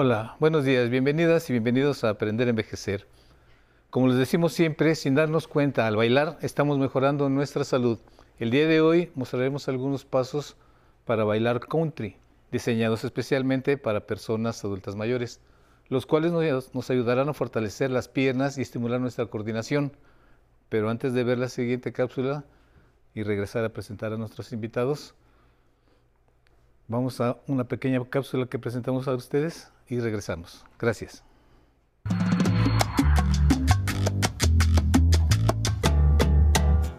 Hola, buenos días, bienvenidas y bienvenidos a Aprender a Envejecer. Como les decimos siempre, sin darnos cuenta, al bailar estamos mejorando nuestra salud. El día de hoy mostraremos algunos pasos para bailar country, diseñados especialmente para personas adultas mayores, los cuales nos, nos ayudarán a fortalecer las piernas y estimular nuestra coordinación. Pero antes de ver la siguiente cápsula y regresar a presentar a nuestros invitados, vamos a una pequeña cápsula que presentamos a ustedes y regresamos. Gracias.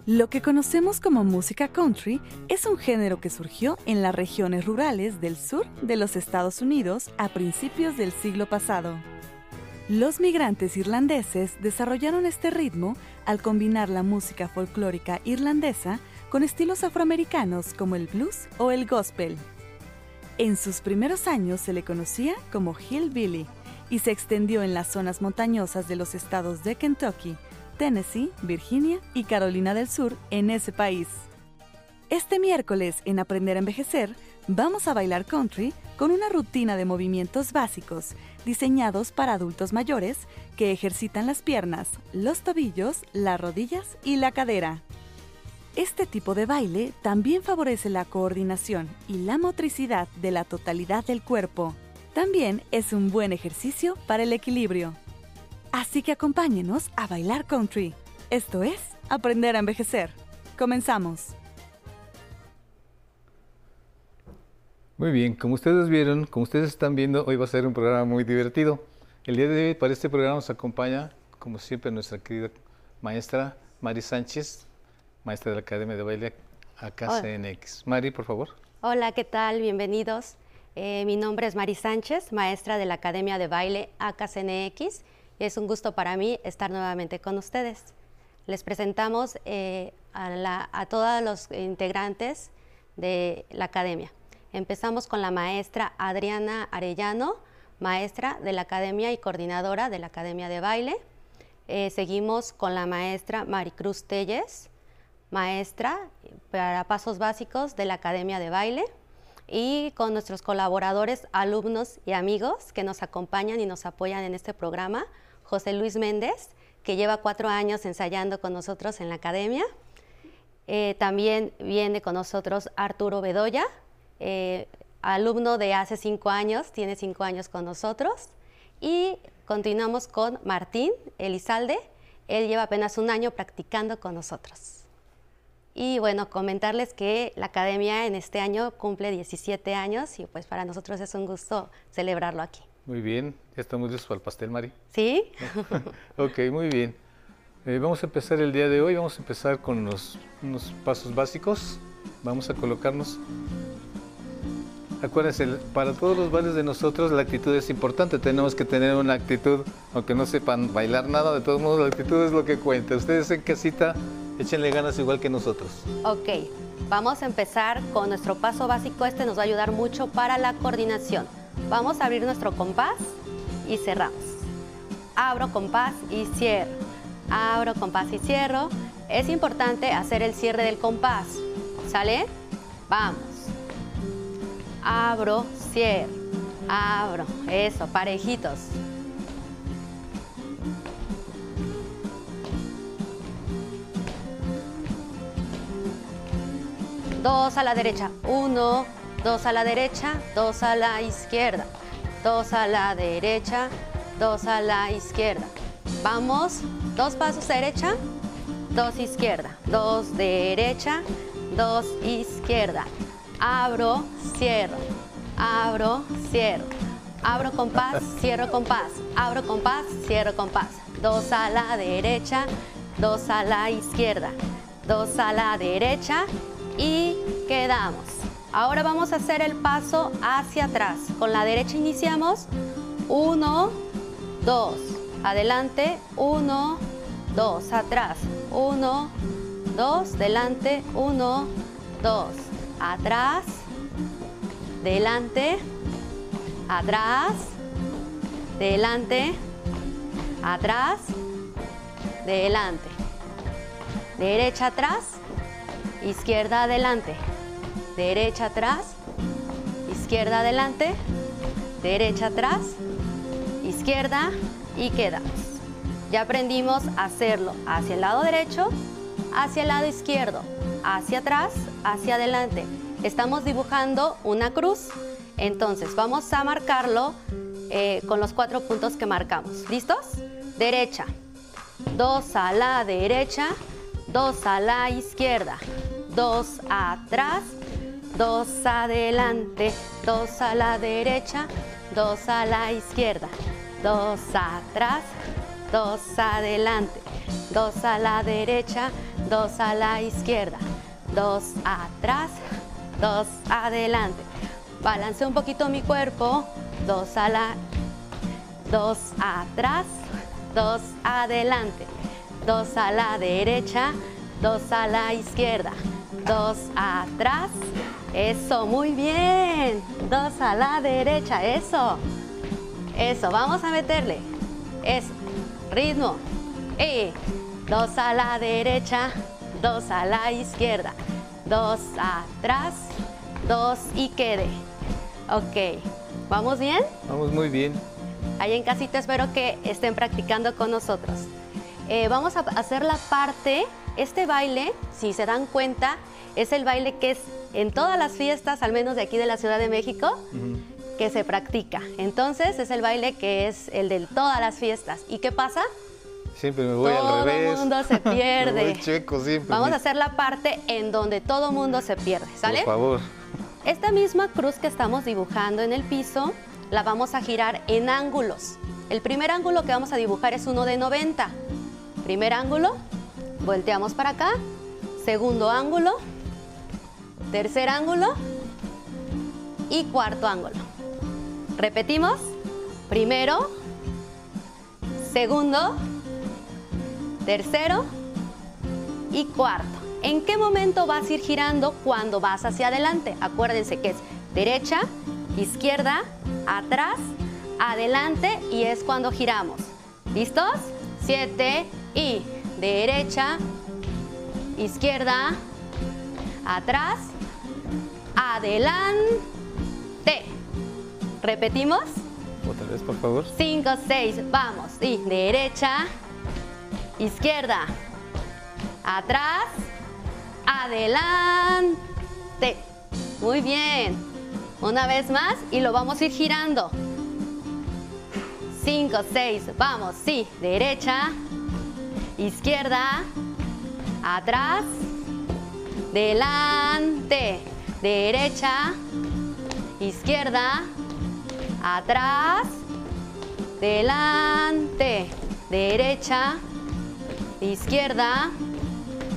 Lo que conocemos como música country es un género que surgió en las regiones rurales del sur de los Estados Unidos a principios del siglo pasado. Los migrantes irlandeses desarrollaron este ritmo al combinar la música folclórica irlandesa con estilos afroamericanos como el blues o el gospel. En sus primeros años se le conocía como Hillbilly y se extendió en las zonas montañosas de los estados de Kentucky, Tennessee, Virginia y Carolina del Sur en ese país. Este miércoles en Aprender a Envejecer vamos a bailar country con una rutina de movimientos básicos diseñados para adultos mayores que ejercitan las piernas, los tobillos, las rodillas y la cadera. Este tipo de baile también favorece la coordinación y la motricidad de la totalidad del cuerpo. También es un buen ejercicio para el equilibrio. Así que acompáñenos a bailar country. Esto es aprender a envejecer. Comenzamos. Muy bien, como ustedes vieron, como ustedes están viendo, hoy va a ser un programa muy divertido. El día de hoy para este programa nos acompaña, como siempre, nuestra querida maestra Mari Sánchez, maestra de la Academia de Baile AKCNX. Mari, por favor. Hola, ¿qué tal? Bienvenidos. Eh, mi nombre es Mari Sánchez, maestra de la Academia de Baile AKCNX. Y es un gusto para mí estar nuevamente con ustedes. Les presentamos eh, a, a todos los integrantes de la Academia. Empezamos con la maestra Adriana Arellano, maestra de la Academia y coordinadora de la Academia de Baile. Eh, seguimos con la maestra Maricruz Telles, maestra para pasos básicos de la Academia de Baile y con nuestros colaboradores, alumnos y amigos que nos acompañan y nos apoyan en este programa, José Luis Méndez, que lleva cuatro años ensayando con nosotros en la academia. Eh, también viene con nosotros Arturo Bedoya, eh, alumno de hace cinco años, tiene cinco años con nosotros. Y continuamos con Martín Elizalde, él lleva apenas un año practicando con nosotros. Y bueno, comentarles que la academia en este año cumple 17 años y pues para nosotros es un gusto celebrarlo aquí. Muy bien, ya estamos listos para el pastel, Mari. ¿Sí? ok, muy bien. Eh, vamos a empezar el día de hoy, vamos a empezar con unos, unos pasos básicos. Vamos a colocarnos Acuérdense, para todos los bailes de nosotros la actitud es importante. Tenemos que tener una actitud, aunque no sepan bailar nada, de todos modos la actitud es lo que cuenta. Ustedes en casita Échenle ganas igual que nosotros. Ok, vamos a empezar con nuestro paso básico. Este nos va a ayudar mucho para la coordinación. Vamos a abrir nuestro compás y cerramos. Abro compás y cierro. Abro compás y cierro. Es importante hacer el cierre del compás. ¿Sale? Vamos. Abro, cierro. Abro. Eso, parejitos. Dos a la derecha, uno, dos a la derecha, dos a la izquierda, dos a la derecha, dos a la izquierda. Vamos, dos pasos derecha, dos izquierda, dos derecha, dos izquierda. Abro, cierro, abro, cierro. Abro compás, cierro compás, abro compás, cierro compás. Dos a la derecha, dos a la izquierda, dos a la derecha, y quedamos. Ahora vamos a hacer el paso hacia atrás. Con la derecha iniciamos. Uno, dos. Adelante. Uno, dos. Atrás. Uno, dos. Delante. Uno, dos. Atrás. Delante. Atrás. Delante. Atrás. Delante. Derecha atrás izquierda adelante, derecha atrás, izquierda adelante, derecha atrás, izquierda y quedamos. Ya aprendimos a hacerlo hacia el lado derecho, hacia el lado izquierdo, hacia atrás, hacia adelante. Estamos dibujando una cruz, entonces vamos a marcarlo eh, con los cuatro puntos que marcamos. ¿Listos? Derecha, dos a la derecha, dos a la izquierda, dos atrás, dos adelante, dos a la derecha, dos a la izquierda, dos atrás, dos adelante, dos a la derecha, dos a la izquierda, dos atrás, dos adelante. Balanceo un poquito mi cuerpo, dos a la, dos atrás, dos adelante, dos a la derecha, dos a la izquierda, dos atrás, eso, muy bien, dos a la derecha, eso, eso, vamos a meterle, eso, ritmo, y dos a la derecha, dos a la izquierda, dos atrás, dos y quede. Ok, ¿vamos bien? Vamos muy bien. Ahí en casita espero que estén practicando con nosotros. Eh, vamos a hacer la parte, este baile, si se dan cuenta, es el baile que es en todas las fiestas, al menos de aquí de la Ciudad de México, que se practica. Entonces es el baile que es el de todas las fiestas. ¿Y qué pasa? Siempre me voy al revés. Todo mundo se pierde. me voy checo siempre. Vamos a hacer la parte en donde todo mundo se pierde, ¿sale? Por favor. Esta misma cruz que estamos dibujando en el piso, la vamos a girar en ángulos. El primer ángulo que vamos a dibujar es uno de 90. Primer ángulo, volteamos para acá. Segundo ángulo, tercer ángulo y cuarto ángulo. Repetimos. Primero, segundo, tercero y cuarto. ¿En qué momento vas a ir girando cuando vas hacia adelante? Acuérdense que es derecha, izquierda, atrás, adelante y es cuando giramos. ¿Listos? Siete y derecha, izquierda, atrás, adelante. ¿Repetimos? Otra vez, por favor. Cinco, seis, vamos. Y derecha, izquierda, atrás, adelante. Muy bien. Una vez más y lo vamos a ir girando. Cinco, seis, vamos. Sí, derecha, izquierda, atrás, delante, derecha, izquierda, atrás, delante, derecha, izquierda,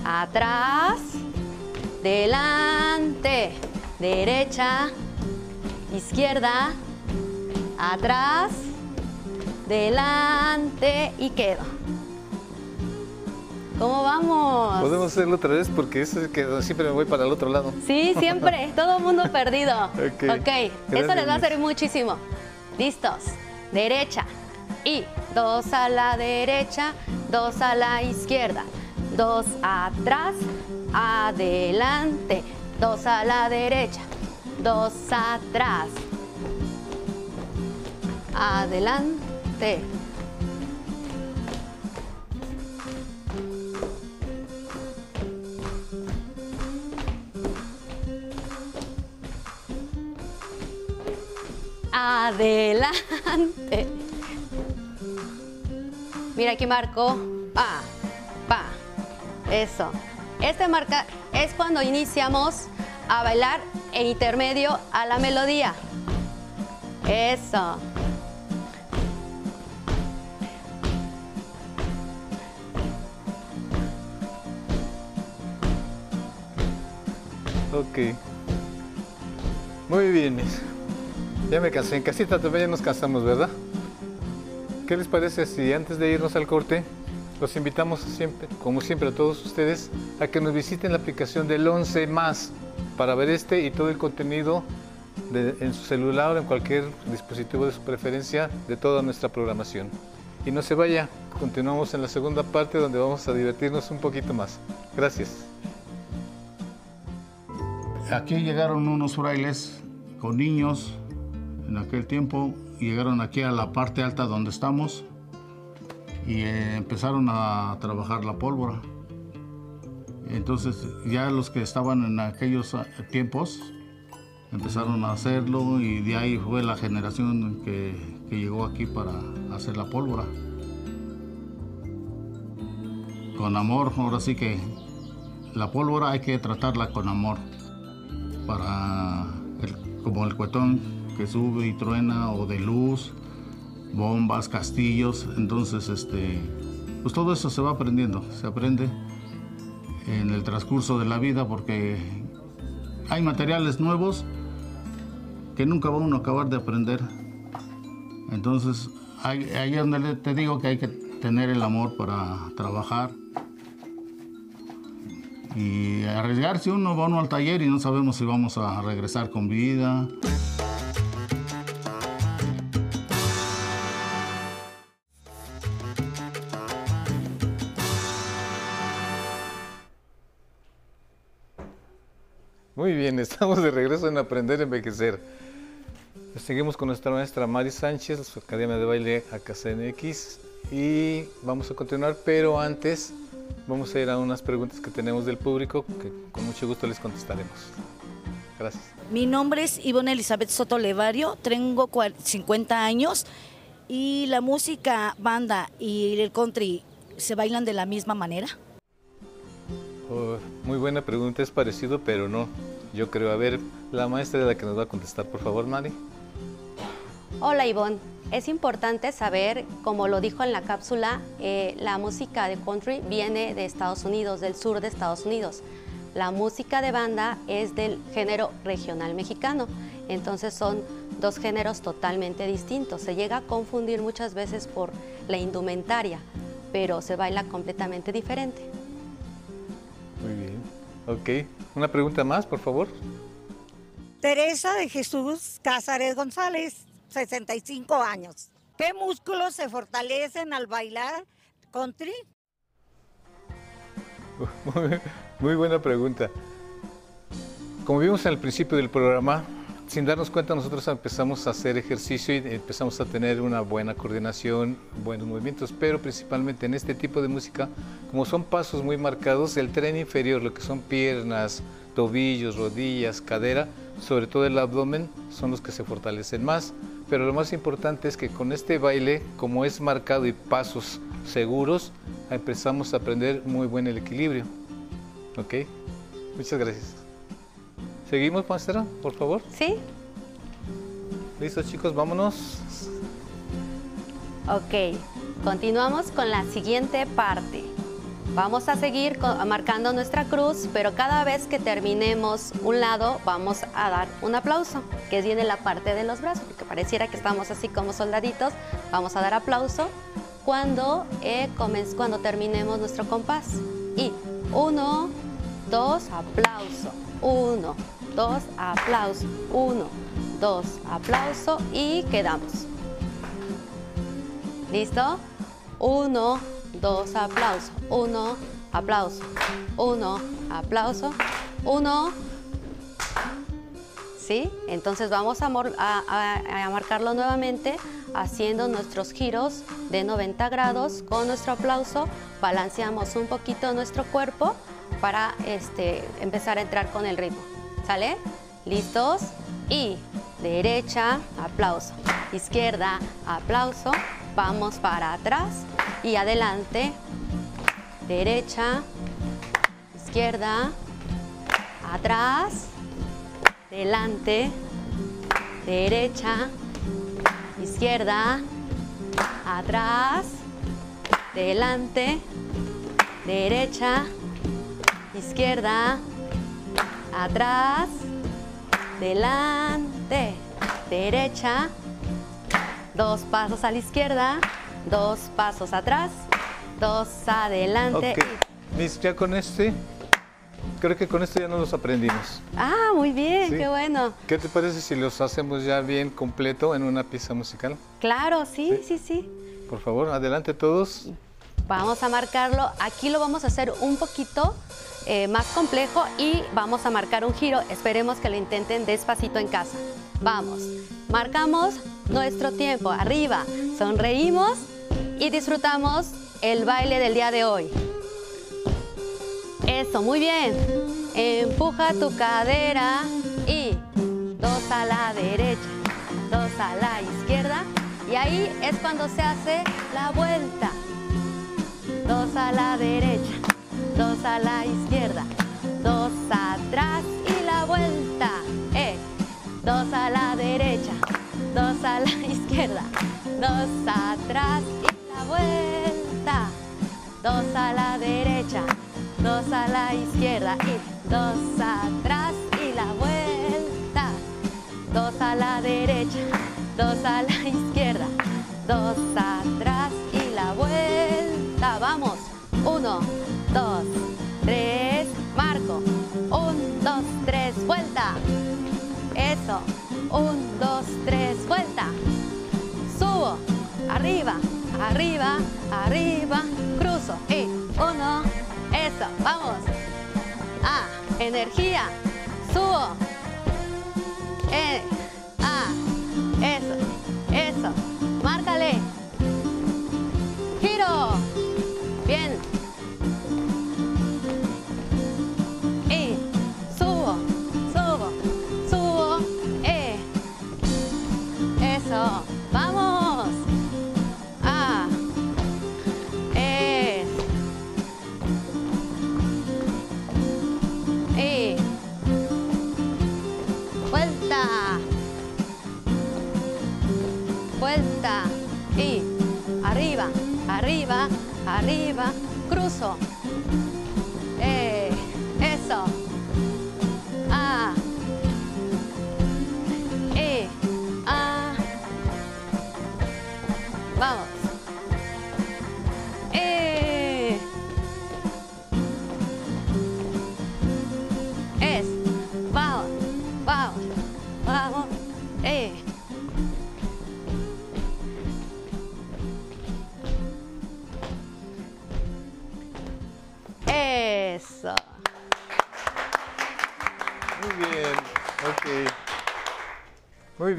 atrás, delante, derecha, izquierda, atrás, delante y quedo. ¿Cómo vamos? Podemos hacerlo otra vez porque eso es que siempre me voy para el otro lado. Sí, siempre, todo mundo perdido. ok, okay. eso les va a servir muchísimo. Listos, derecha y dos a la derecha, dos a la izquierda, dos atrás, adelante, dos a la derecha, dos atrás, adelante. Adelante. Mira aquí marco. Pa, pa. Eso. Este marca es cuando iniciamos a bailar en intermedio a la melodía. Eso. Ok. Muy bien, Ya me cansé. En casita también ya nos cansamos, ¿verdad? ¿Qué les parece si antes de irnos al corte los invitamos siempre, como siempre a todos ustedes, a que nos visiten la aplicación del 11 más para ver este y todo el contenido en su celular o en cualquier dispositivo de su preferencia de toda nuestra programación. Y no se vaya, continuamos en la segunda parte donde vamos a divertirnos un poquito más. Gracias. Aquí llegaron unos frailes con niños en aquel tiempo llegaron aquí a la parte alta donde estamos y eh, empezaron a trabajar la pólvora. Entonces ya los que estaban en aquellos ah, tiempos empezaron a hacerlo y de ahí fue la generación que, llegó aquí para hacer la pólvora. Con amor, ahora sí que la pólvora hay que tratarla con amor para como el cuetón que sube y truena o de luz, bombas, castillos, entonces este pues todo eso se va aprendiendo, se aprende en el transcurso de la vida porque hay materiales nuevos que nunca va uno a acabar de aprender. Entonces, ahí, es donde te digo que hay que tener el amor para trabajar y arriesgarse uno va uno al taller y no sabemos si vamos a regresar con vida. Muy bien, estamos de regreso en Aprender a Envejecer. Seguimos con nuestra maestra Mari Sánchez, de su Academia de Baile AKCNX y vamos a continuar, pero antes vamos a ir a unas preguntas que tenemos del público que con mucho gusto les contestaremos. Gracias. Mi nombre es Ivonne Elizabeth Soto Levario, tengo 50 años y la música, banda y el country se bailan de la misma manera. Oh, muy buena pregunta, es parecido, pero no. Yo creo, a ver, la maestra es la que nos va a contestar, por favor, Mari. Hola Ivonne, es importante saber, como lo dijo en la cápsula, eh, la música de country viene de Estados Unidos, del sur de Estados Unidos. La música de banda es del género regional mexicano, entonces son dos géneros totalmente distintos. Se llega a confundir muchas veces por la indumentaria, pero se baila completamente diferente. Ok. Una pregunta más, por favor. Teresa de Jesús Cázares González, 65 años. ¿Qué músculos se fortalecen al bailar country? Muy buena pregunta. Como vimos al principio del programa, sin darnos cuenta nosotros empezamos a hacer ejercicio y empezamos a tener una buena coordinación, buenos movimientos, pero principalmente en este tipo de música, como son pasos muy marcados, el tren inferior, lo que son piernas, tobillos, rodillas, cadera, sobre todo el abdomen, son los que se fortalecen más. Pero lo más importante es que con este baile, como es marcado y pasos seguros, empezamos a aprender muy buen el equilibrio. ¿Ok? Muchas gracias. ¿Seguimos, maestra, por favor? Sí. ¿Listos, chicos? Vámonos. Ok, continuamos con la siguiente parte. Vamos a seguir marcando nuestra cruz, pero cada vez que terminemos un lado vamos a dar un aplauso, que viene la parte de los brazos, porque pareciera que estamos así como soldaditos. Vamos a dar aplauso cuando, eh, cuando terminemos nuestro compás. Y uno, dos, aplauso. Uno, dos, aplauso. Uno, dos, aplauso y quedamos. ¿Listo? Uno, dos, aplauso, uno, aplauso, uno, aplauso, uno. ¿Sí? Entonces vamos a, a, marcarlo nuevamente haciendo nuestros giros de 90 grados con nuestro aplauso. Balanceamos un poquito nuestro cuerpo para este, empezar a entrar con el ritmo. ¿Sale? ¿Listos? Y derecha, aplauso. Izquierda, aplauso. Vamos para atrás. Y adelante, derecha, izquierda, atrás, delante, derecha, izquierda, atrás, delante, derecha, izquierda, atrás, delante, derecha, dos pasos a la izquierda, dos pasos atrás, dos adelante. Miss, ya con este, creo que con esto ya no los aprendimos. Ah, muy bien, qué bueno. ¿Qué te parece si los hacemos ya bien completo en una pieza musical? Claro, sí, sí, sí. Por favor, adelante todos. Vamos a marcarlo. Aquí lo vamos a hacer un poquito eh, más complejo y vamos a marcar un giro. Esperemos que lo intenten despacito en casa. Vamos, marcamos nuestro tiempo. Arriba, sonreímos y disfrutamos el baile del día de hoy. Eso, muy bien. Empuja tu cadera y dos a la derecha, dos a la izquierda. Y ahí es cuando se hace la vuelta. Dos a la derecha, dos a la izquierda, dos atrás y la vuelta. Eh, dos a la derecha, dos a la izquierda, dos atrás y la vuelta. Dos a la derecha, dos a la izquierda y dos atrás y la vuelta. Dos a la derecha, dos a la izquierda, dos atrás y la vuelta. Vamos, uno, dos, tres, vuelta. Eso, un, dos, tres, vuelta. Subo, arriba, arriba, arriba, cruzo y uno, eso, vamos. Ah, energía, subo. Eh,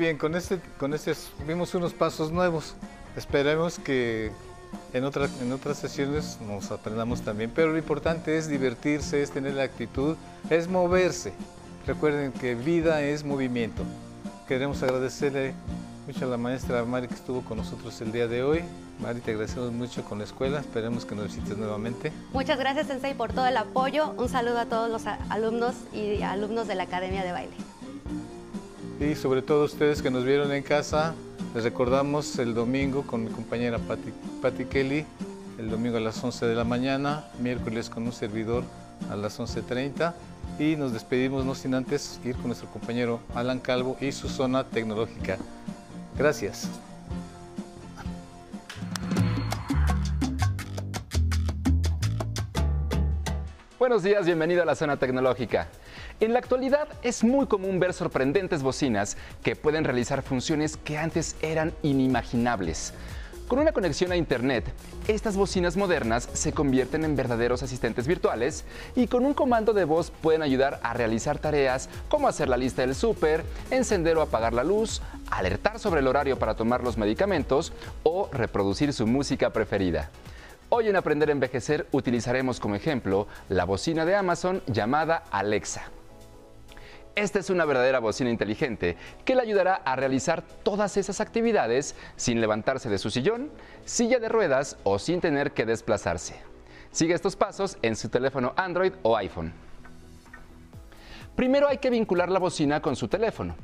bien, con este, con este vimos unos pasos nuevos. Esperemos que en, otra, en otras sesiones nos aprendamos también. Pero lo importante es divertirse, es tener la actitud, es moverse. Recuerden que vida es movimiento. Queremos agradecerle mucho a la maestra Mari que estuvo con nosotros el día de hoy. Mari, te agradecemos mucho con la escuela. Esperemos que nos visites nuevamente. Muchas gracias, Sensei, por todo el apoyo. Un saludo a todos los alumnos y alumnos de la Academia de Baile. Y sobre todo ustedes que nos vieron en casa, les recordamos el domingo con mi compañera Patti, Patti Kelly, el domingo a las 11 de la mañana, miércoles con un servidor a las 11.30 y nos despedimos no sin antes ir con nuestro compañero Alan Calvo y su zona tecnológica. Gracias. Buenos días, bienvenido a la zona tecnológica. En la actualidad es muy común ver sorprendentes bocinas que pueden realizar funciones que antes eran inimaginables. Con una conexión a Internet, estas bocinas modernas se convierten en verdaderos asistentes virtuales y con un comando de voz pueden ayudar a realizar tareas como hacer la lista del súper, encender o apagar la luz, alertar sobre el horario para tomar los medicamentos o reproducir su música preferida. Hoy en Aprender a Envejecer utilizaremos como ejemplo la bocina de Amazon llamada Alexa. Esta es una verdadera bocina inteligente que le ayudará a realizar todas esas actividades sin levantarse de su sillón, silla de ruedas o sin tener que desplazarse. Sigue estos pasos en su teléfono Android o iPhone. Primero hay que vincular la bocina con su teléfono.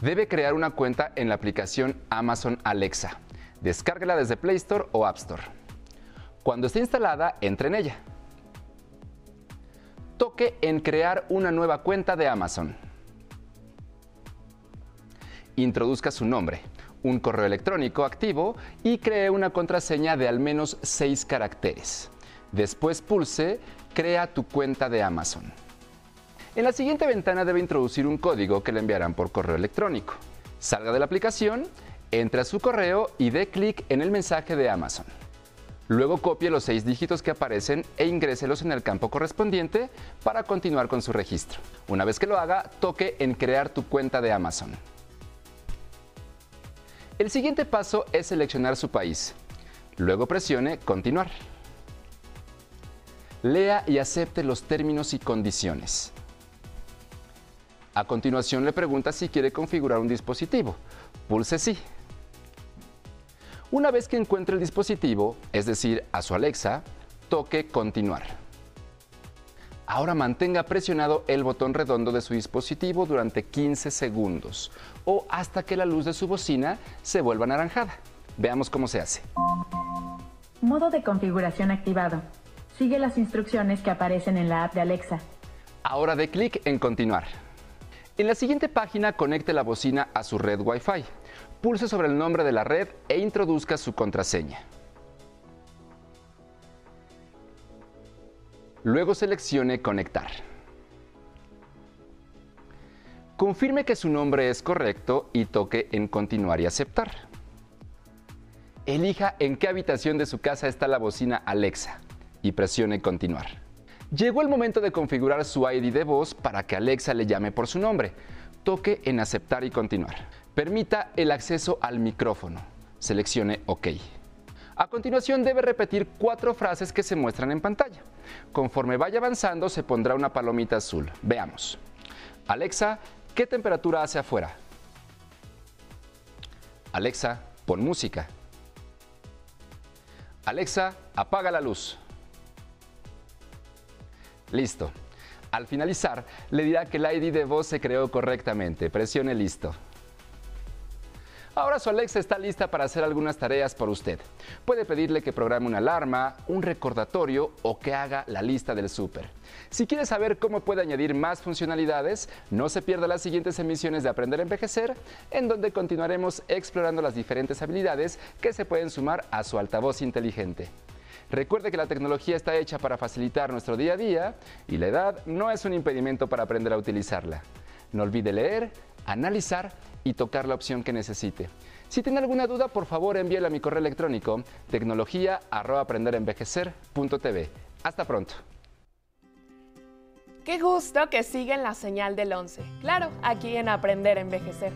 Debe crear una cuenta en la aplicación Amazon Alexa. Descárguela desde Play Store o App Store. Cuando esté instalada, entre en ella. Toque en crear una nueva cuenta de Amazon. Introduzca su nombre, un correo electrónico activo y cree una contraseña de al menos 6 caracteres. Después pulse Crea tu cuenta de Amazon. En la siguiente ventana debe introducir un código que le enviarán por correo electrónico. Salga de la aplicación, entre a su correo y dé clic en el mensaje de Amazon. Luego copie los seis dígitos que aparecen e ingréselos en el campo correspondiente para continuar con su registro. Una vez que lo haga, toque en Crear tu cuenta de Amazon. El siguiente paso es seleccionar su país. Luego presione Continuar. Lea y acepte los términos y condiciones. A continuación le pregunta si quiere configurar un dispositivo. Pulse sí. Una vez que encuentre el dispositivo, es decir, a su Alexa, toque Continuar. Ahora mantenga presionado el botón redondo de su dispositivo durante 15 segundos o hasta que la luz de su bocina se vuelva anaranjada. Veamos cómo se hace. Modo de configuración activado. Sigue las instrucciones que aparecen en la app de Alexa. Ahora dé clic en Continuar. En la siguiente página conecte la bocina a su red Wi-Fi. Pulse sobre el nombre de la red e introduzca su contraseña. Luego seleccione Conectar. Confirme que su nombre es correcto y toque en Continuar y aceptar. Elija en qué habitación de su casa está la bocina Alexa y presione Continuar. Llegó el momento de configurar su ID de voz para que Alexa le llame por su nombre. Toque en Aceptar y Continuar. Permita el acceso al micrófono. Seleccione OK. A continuación debe repetir cuatro frases que se muestran en pantalla. Conforme vaya avanzando se pondrá una palomita azul. Veamos. Alexa, ¿qué temperatura hace afuera? Alexa, pon música. Alexa, apaga la luz. Listo. Al finalizar, le dirá que el ID de voz se creó correctamente. Presione listo. Ahora su Alexa está lista para hacer algunas tareas por usted. Puede pedirle que programe una alarma, un recordatorio o que haga la lista del súper. Si quiere saber cómo puede añadir más funcionalidades, no se pierda las siguientes emisiones de Aprender a Envejecer, en donde continuaremos explorando las diferentes habilidades que se pueden sumar a su altavoz inteligente. Recuerde que la tecnología está hecha para facilitar nuestro día a día y la edad no es un impedimento para aprender a utilizarla. No olvide leer, analizar y tocar la opción que necesite. Si tiene alguna duda, por favor envíela a mi correo electrónico tecnología@aprenderenvejecer.tv. Hasta pronto. Qué gusto que siguen la señal del 11. Claro, aquí en Aprender a Envejecer.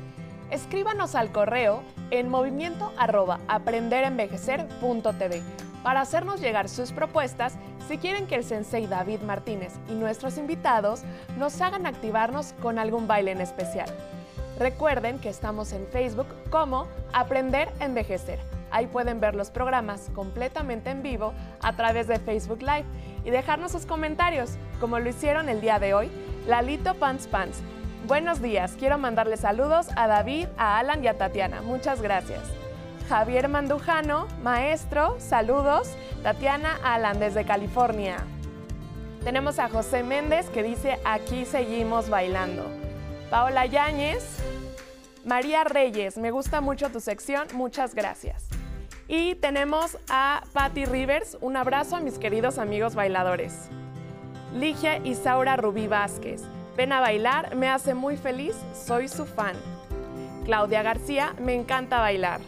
Escríbanos al correo en movimiento arroba aprenderenvejecer.tv para hacernos llegar sus propuestas si quieren que el sensei David Martínez y nuestros invitados nos hagan activarnos con algún baile en especial. Recuerden que estamos en Facebook como Aprender Envejecer. Ahí pueden ver los programas completamente en vivo a través de Facebook Live y dejarnos sus comentarios, como lo hicieron el día de hoy, Lalito Pants Pants. Buenos días, quiero mandarle saludos a David, a Alan y a Tatiana. Muchas gracias. Javier Mandujano, maestro, saludos. Tatiana Alan desde California. Tenemos a José Méndez que dice, aquí seguimos bailando. Paola Yáñez, María Reyes, me gusta mucho tu sección, muchas gracias. Y tenemos a Patty Rivers, un abrazo a mis queridos amigos bailadores. Ligia Isaura Rubí Vázquez, ven a bailar, me hace muy feliz, soy su fan. Claudia García, me encanta bailar.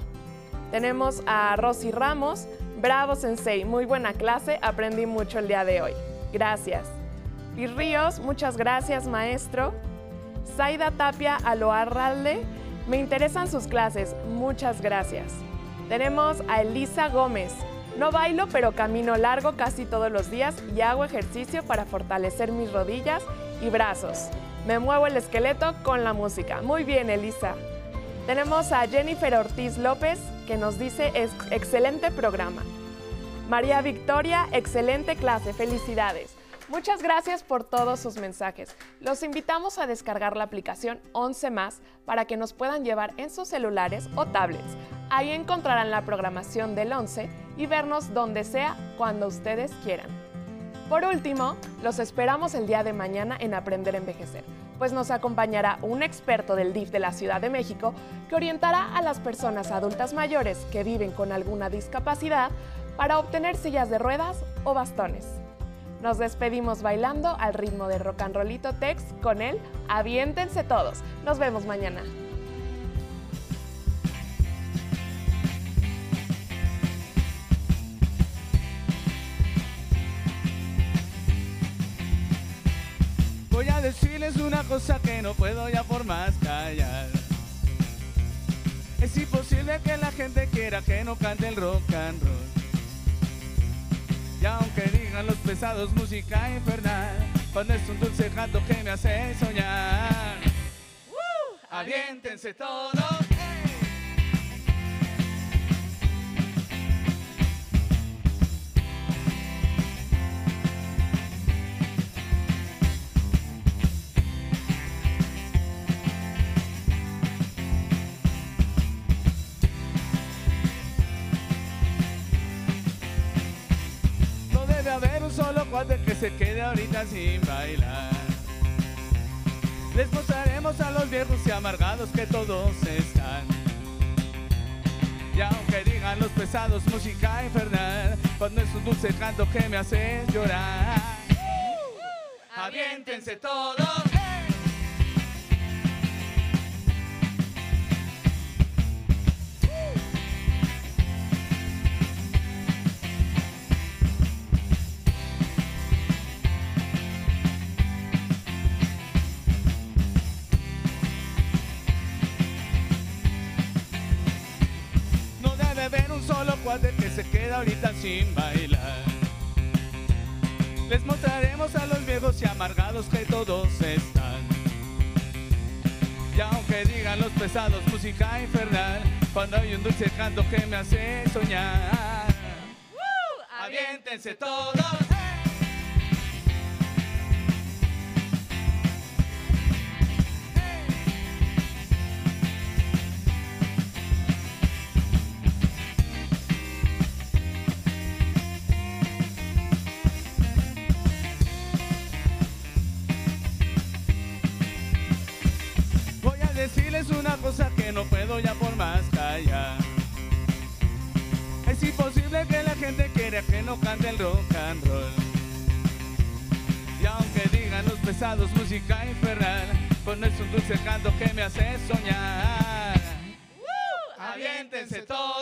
Tenemos a Rosy Ramos, bravo Sensei, muy buena clase, aprendí mucho el día de hoy. Gracias. Y Ríos, muchas gracias maestro. Zaida Tapia Aloarralde, me interesan sus clases, muchas gracias. Tenemos a Elisa Gómez. No bailo, pero camino largo casi todos los días y hago ejercicio para fortalecer mis rodillas y brazos. Me muevo el esqueleto con la música. Muy bien, Elisa. Tenemos a Jennifer Ortiz López que nos dice excelente programa. María Victoria, excelente clase, felicidades. Muchas gracias por todos sus mensajes. Los invitamos a descargar la aplicación 11 más para que nos puedan llevar en sus celulares o tablets. Ahí encontrarán la programación del 11 y vernos donde sea cuando ustedes quieran. Por último, los esperamos el día de mañana en Aprender a Envejecer, pues nos acompañará un experto del DIF de la Ciudad de México que orientará a las personas adultas mayores que viven con alguna discapacidad para obtener sillas de ruedas o bastones. Nos despedimos bailando al ritmo de rock and rollito Tex con él. Aviéntense todos. Nos vemos mañana. Voy a decirles una cosa que no puedo ya por más callar. Es imposible que la gente quiera que no cante el rock and roll. Y aunque pesados música infernal, cuando es un dulce canto que me hace soñar. ¡Woo! Aviéntense todos. Se quede ahorita sin bailar. Les mostraremos a los viejos y amargados que todos están. Y aunque digan los pesados música infernal, cuando es un dulce canto que me hace llorar. Aviéntense todos. Que se queda ahorita sin bailar. Les mostraremos a los viejos y amargados que todos están. Y aunque digan los pesados música infernal, cuando hay un dulce canto que me hace soñar. Aviéntense todos. Decirles una cosa que no puedo ya por más callar. Es imposible que la gente quiera que no cante el rock and roll. Y aunque digan los pesados música infernal, pues no es un dulce canto que me hace soñar. Aviéntense todos.